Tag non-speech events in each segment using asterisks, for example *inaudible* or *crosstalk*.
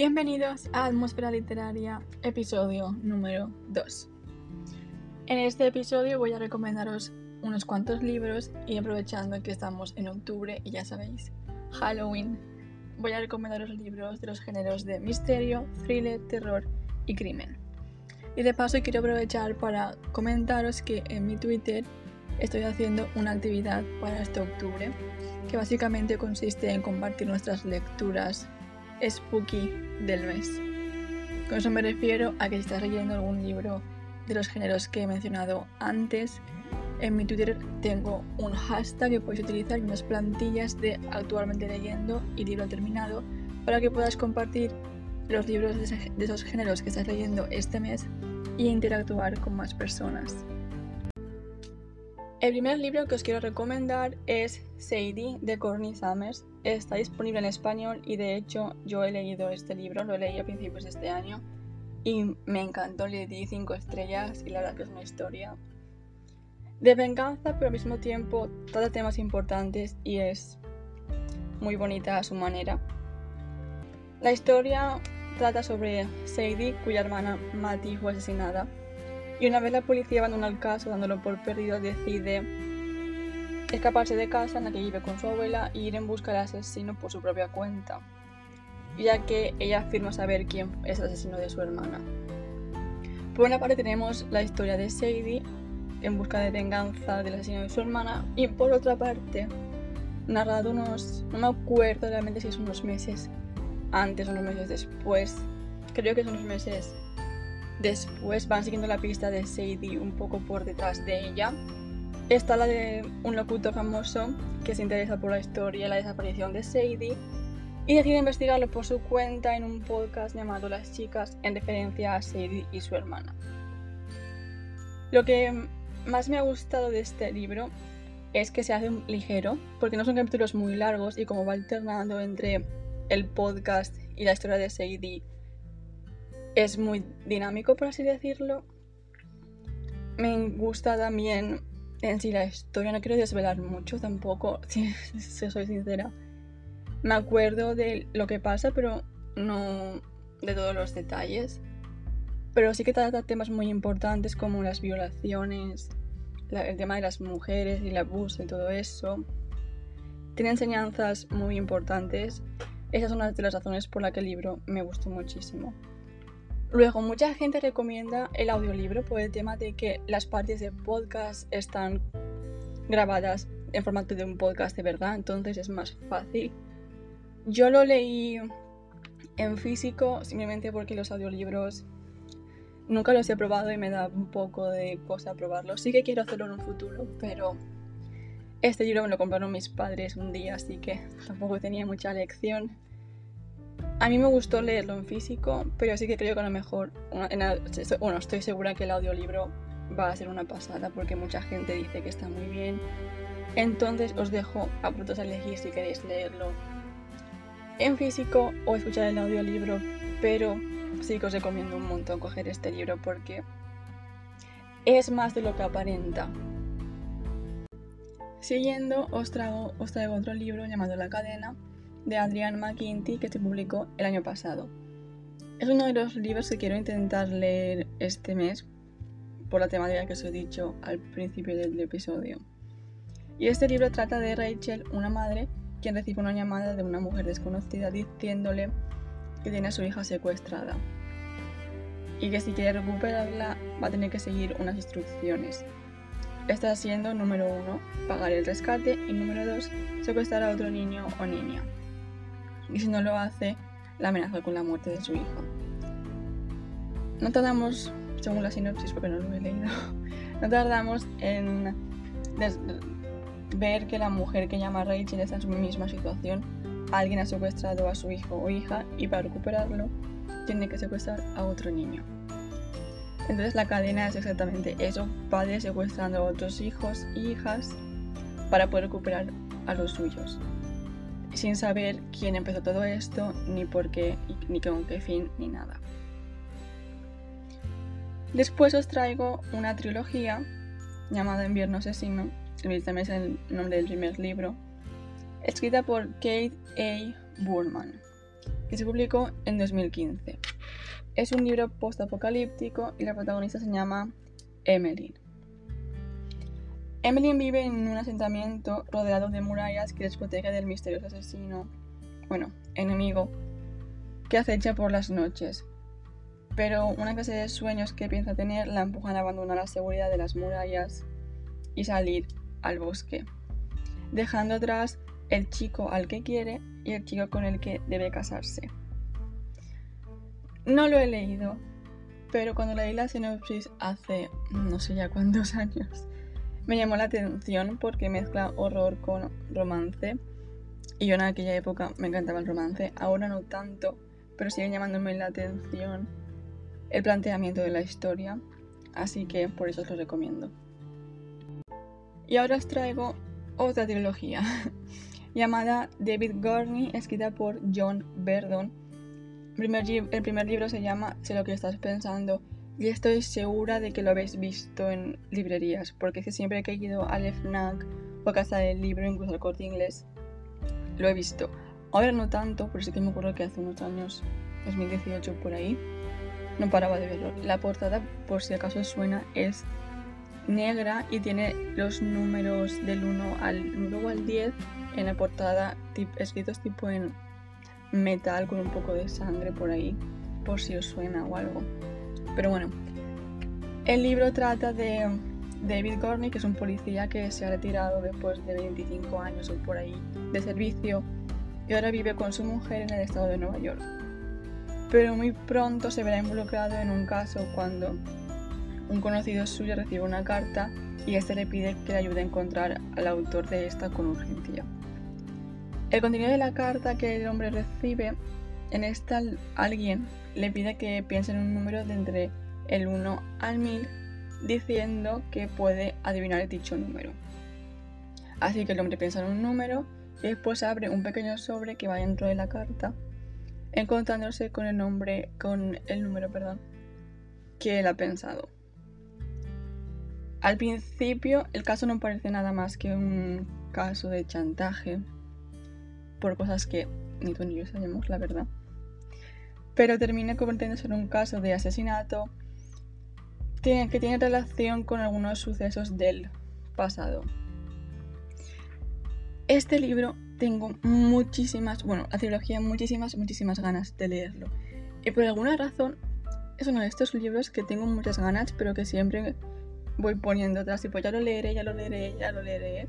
Bienvenidos a Atmósfera Literaria, episodio número 2. En este episodio voy a recomendaros unos cuantos libros y aprovechando que estamos en octubre y ya sabéis, Halloween, voy a recomendaros libros de los géneros de misterio, thriller, terror y crimen. Y de paso quiero aprovechar para comentaros que en mi Twitter estoy haciendo una actividad para este octubre que básicamente consiste en compartir nuestras lecturas spooky del mes. Con eso me refiero a que si estás leyendo algún libro de los géneros que he mencionado antes, en mi Twitter tengo un hashtag que puedes utilizar y unas plantillas de actualmente leyendo y libro terminado para que puedas compartir los libros de esos géneros que estás leyendo este mes y interactuar con más personas. El primer libro que os quiero recomendar es Sadie de Courtney Summers. Está disponible en español y de hecho yo he leído este libro, lo leí a principios de este año y me encantó, le di 5 estrellas y la verdad que es una historia de venganza, pero al mismo tiempo trata temas importantes y es muy bonita a su manera. La historia trata sobre Sadie, cuya hermana Matty fue asesinada y una vez la policía abandona el caso dándolo por perdido, decide escaparse de casa en la que vive con su abuela e ir en busca del asesino por su propia cuenta, ya que ella afirma saber quién es el asesino de su hermana. Por una parte tenemos la historia de Sadie en busca de venganza del asesino de su hermana y por otra parte narrado unos, no me acuerdo realmente si es unos meses antes o unos meses después, creo que son unos meses Después van siguiendo la pista de Sadie un poco por detrás de ella. Está la de un locutor famoso que se interesa por la historia y la desaparición de Sadie y decide investigarlo por su cuenta en un podcast llamado Las Chicas en referencia a Sadie y su hermana. Lo que más me ha gustado de este libro es que se hace ligero, porque no son capítulos muy largos y como va alternando entre el podcast y la historia de Sadie es muy dinámico, por así decirlo. Me gusta también en sí la historia, no quiero desvelar mucho tampoco, *laughs* si, soy sincera. Me acuerdo de lo que pasa, pero no de todos los detalles. Pero sí que trata temas muy importantes como las violaciones, el tema de las mujeres y el abuso y todo eso. Tiene enseñanzas muy importantes. Esas son una de las razones por las que el libro me gustó muchísimo. Luego, mucha gente recomienda el audiolibro por el tema de que las partes de podcast están grabadas en formato de un podcast de verdad, entonces es más fácil. Yo lo leí en físico simplemente porque los audiolibros nunca los he probado y me da un poco de cosa probarlos. Sí que quiero hacerlo en un futuro, pero este libro me lo compraron mis padres un día, así que tampoco tenía mucha lección. A mí me gustó leerlo en físico, pero sí que creo que a lo mejor, bueno, estoy segura que el audiolibro va a ser una pasada porque mucha gente dice que está muy bien. Entonces os dejo a a elegir si queréis leerlo en físico o escuchar el audiolibro, pero sí que os recomiendo un montón coger este libro porque es más de lo que aparenta. Siguiendo, os traigo otro libro llamado La cadena, de Adrian McKinty que se publicó el año pasado. Es uno de los libros que quiero intentar leer este mes por la temática que os he dicho al principio del episodio. Y este libro trata de Rachel, una madre, quien recibe una llamada de una mujer desconocida diciéndole que tiene a su hija secuestrada y que si quiere recuperarla va a tener que seguir unas instrucciones. Está siendo número uno, pagar el rescate y número dos, secuestrar a otro niño o niña y si no lo hace, la amenaza con la muerte de su hijo. No tardamos, según la sinopsis, porque no lo he leído, *laughs* no tardamos en ver que la mujer que llama Rachel está en su misma situación. Alguien ha secuestrado a su hijo o hija y para recuperarlo tiene que secuestrar a otro niño. Entonces la cadena es exactamente eso, padres secuestrando a otros hijos e hijas para poder recuperar a los suyos sin saber quién empezó todo esto, ni por qué, ni con qué fin, ni nada. Después os traigo una trilogía llamada Invierno Asesino, también es el nombre del primer libro, escrita por Kate A. Burman. que se publicó en 2015. Es un libro post-apocalíptico y la protagonista se llama Emmeline. Emmeline vive en un asentamiento rodeado de murallas que les protege del misterioso asesino, bueno, enemigo, que acecha por las noches. Pero una clase de sueños que piensa tener la empujan a abandonar la seguridad de las murallas y salir al bosque, dejando atrás el chico al que quiere y el chico con el que debe casarse. No lo he leído, pero cuando leí la sinopsis hace no sé ya cuántos *laughs* años, me llamó la atención porque mezcla horror con romance. Y yo en aquella época me encantaba el romance, ahora no tanto, pero sigue llamándome la atención el planteamiento de la historia, así que por eso os lo recomiendo. Y ahora os traigo otra trilogía *laughs* llamada David Gurney, escrita por John Verdon. el primer libro se llama Sé lo que estás pensando y estoy segura de que lo habéis visto en librerías, porque es que siempre que he ido al FNAC o a casa del libro, incluso al corte inglés, lo he visto. Ahora no tanto, pero sí que me acuerdo que hace unos años, 2018 por ahí, no paraba de verlo. La portada, por si acaso suena, es negra y tiene los números del 1 al 9 al 10 en la portada escritos tipo en metal con un poco de sangre por ahí, por si os suena o algo. Pero bueno, el libro trata de David Gorney, que es un policía que se ha retirado después de 25 años o por ahí de servicio y ahora vive con su mujer en el estado de Nueva York. Pero muy pronto se verá involucrado en un caso cuando un conocido suyo recibe una carta y este le pide que le ayude a encontrar al autor de esta con urgencia. El contenido de la carta que el hombre recibe, en esta alguien le pide que piense en un número de entre el 1 al 1000 diciendo que puede adivinar dicho número. Así que el hombre piensa en un número y después abre un pequeño sobre que va dentro de la carta, encontrándose con el nombre, con el número, perdón, que él ha pensado. Al principio el caso no parece nada más que un caso de chantaje por cosas que ni tú ni yo sabemos, la verdad. Pero termina convirtiéndose en un caso de asesinato que tiene relación con algunos sucesos del pasado. Este libro tengo muchísimas, bueno, la trilogía muchísimas, muchísimas ganas de leerlo. Y por alguna razón es uno de estos libros que tengo muchas ganas, pero que siempre voy poniendo atrás, tipo, ya lo leeré, ya lo leeré, ya lo leeré,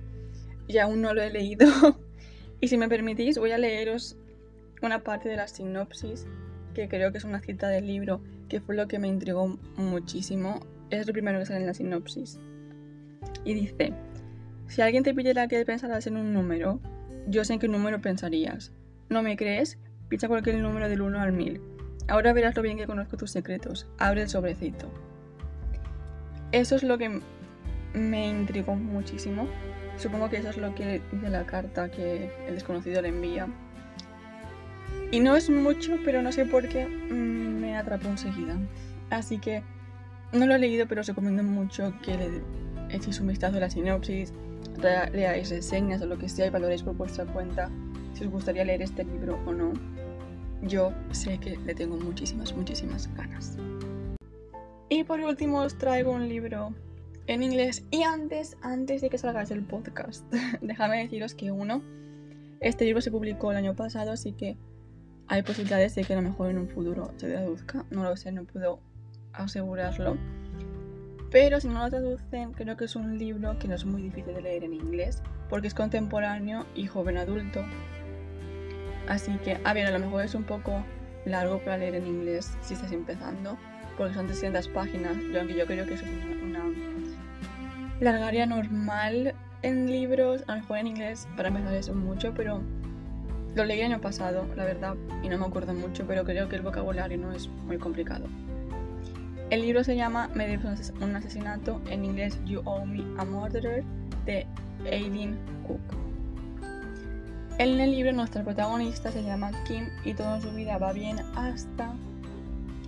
y aún no lo he leído. *laughs* y si me permitís, voy a leeros una parte de la sinopsis, que creo que es una cita del libro, que fue lo que me intrigó muchísimo. Es lo primero que sale en la sinopsis. Y dice, si alguien te pidiera que pensaras en un número, yo sé en qué número pensarías. ¿No me crees? Piensa cualquier número del 1 al 1000. Ahora verás lo bien que conozco tus secretos. Abre el sobrecito. Eso es lo que me intrigó muchísimo. Supongo que eso es lo que dice la carta que el desconocido le envía. Y no es mucho, pero no sé por qué mm, me atrapó enseguida. Así que no lo he leído, pero os recomiendo mucho que le echéis un vistazo a la sinopsis, leáis reseñas o lo que sea y valoréis por vuestra cuenta si os gustaría leer este libro o no. Yo sé que le tengo muchísimas, muchísimas ganas. Y por último os traigo un libro en inglés. Y antes, antes de que salgáis el podcast, *laughs* déjame deciros que uno, este libro se publicó el año pasado, así que hay posibilidades de que a lo mejor en un futuro se traduzca. No lo sé, no puedo asegurarlo. Pero si no lo traducen, creo que es un libro que no es muy difícil de leer en inglés, porque es contemporáneo y joven adulto. Así que, a ver, a lo mejor es un poco largo para leer en inglés si estás empezando, porque son 300 páginas, yo, aunque yo creo que es una, largaria normal en libros, a lo mejor en inglés para empezar es mucho, pero lo leí el año pasado, la verdad, y no me acuerdo mucho, pero creo que el vocabulario no es muy complicado. El libro se llama Me debes un asesinato, en inglés You Owe Me a Murderer, de Aileen Cook. En el libro nuestra protagonista se llama Kim y toda su vida va bien hasta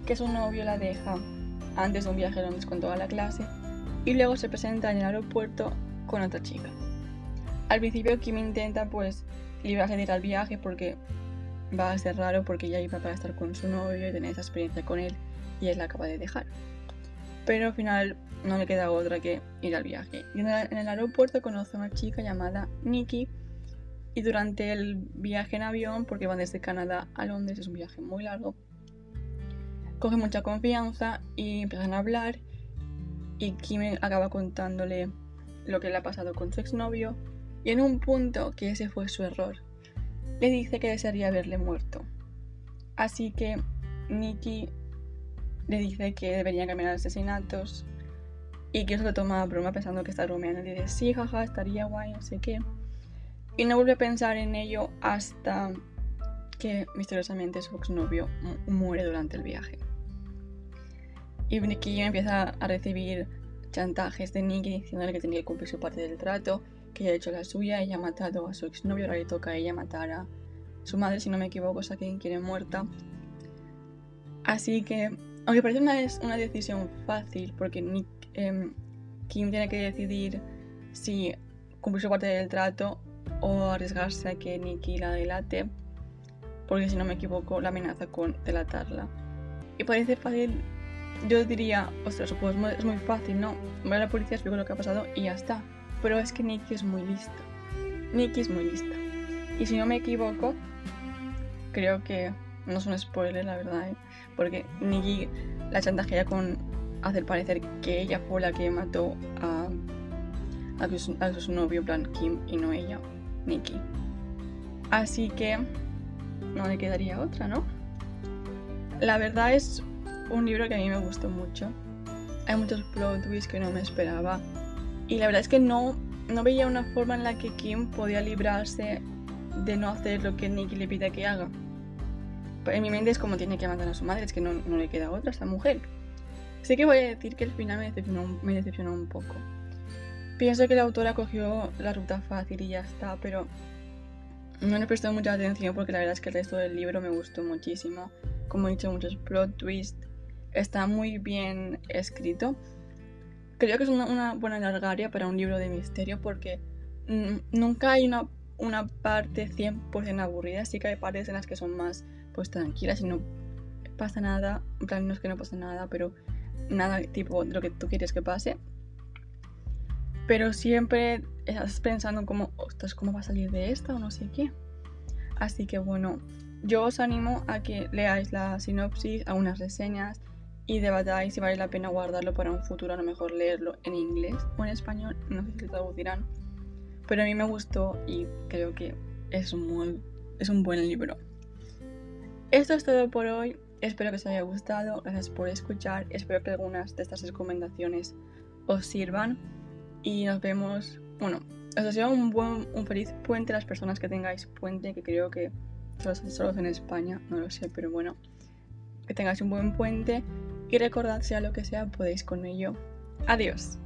que su novio la deja antes de un viaje donde con toda la clase y luego se presenta en el aeropuerto con otra chica. Al principio Kim intenta pues librarse de ir al viaje porque va a ser raro porque ella iba para estar con su novio y tener esa experiencia con él y él la acaba de dejar. Pero al final no le queda otra que ir al viaje. Y en el aeropuerto conoce a una chica llamada Nikki y durante el viaje en avión, porque van desde Canadá a Londres, es un viaje muy largo, coge mucha confianza y empiezan a hablar y Kim acaba contándole lo que le ha pasado con su exnovio y en un punto que ese fue su error, le dice que desearía verle muerto. Así que Nikki le dice que deberían cambiar asesinatos y que eso lo toma a broma pensando que está bromeando. Y dice, sí, jaja, estaría guay, no sé qué. Y no vuelve a pensar en ello hasta que misteriosamente su exnovio muere durante el viaje. Y Nikki empieza a recibir chantajes de Nikki diciéndole que tenía que cumplir su parte del trato, que ha hecho la suya, ella ha matado a su exnovio, ahora le toca a ella matar a su madre, si no me equivoco, o sea, quien quiere muerta. Así que, aunque parece una, una decisión fácil, porque Nick, em, Kim tiene que decidir si cumplir su parte del trato o arriesgarse a que Nikki la delate, porque si no me equivoco, la amenaza con delatarla. Y parece fácil, yo diría, ostras, pues es muy fácil, ¿no? Voy a la policía, explico lo que ha pasado y ya está. Pero es que Nikki es muy lista. Nikki es muy lista. Y si no me equivoco, creo que no es un spoiler, la verdad, ¿eh? porque Nikki la chantajea con hacer parecer que ella fue la que mató a, a, su, novio, plan Kim, y no ella, Nikki. Así que no le quedaría otra, ¿no? La verdad es un libro que a mí me gustó mucho. Hay muchos plot twists que no me esperaba. Y la verdad es que no, no veía una forma en la que Kim podía librarse de no hacer lo que Nikki le pide que haga. En mi mente es como tiene que matar a su madre, es que no, le queda otra a esta mujer. Sé que voy a decir que el final me decepcionó, me decepcionó un poco. Pienso que la autora cogió la ruta fácil y ya está, pero no le presté mucha atención porque la verdad es que el resto del libro me gustó muchísimo. Como he dicho, muchos plot twists. Está muy bien escrito. Creo que es una, buena largaria para un libro de misterio porque nunca hay una, una parte 100% aburrida. Sí que hay partes en las que son más pues tranquila, si no pasa nada, en plan no es que no pasa nada, pero nada tipo de lo que tú quieres que pase. Pero siempre estás pensando como, ostras, ¿cómo va a salir de esta o no sé qué? Así que bueno, yo os animo a que leáis la sinopsis, algunas reseñas y debatáis si vale la pena guardarlo para un futuro, a lo mejor leerlo en inglés o en español, no sé si lo traducirán. Pero a mí me gustó y creo que es, muy, es un buen libro. Esto es todo por hoy. Espero que os haya gustado. Gracias por escuchar. Espero que algunas de estas recomendaciones os sirvan. Y nos vemos. Bueno, os deseo un buen, un feliz puente las personas que tengáis puente, que creo que solo en España, no lo sé, pero bueno. Que tengáis un buen puente. Y recordad, sea lo que sea, podéis con ello. Adiós.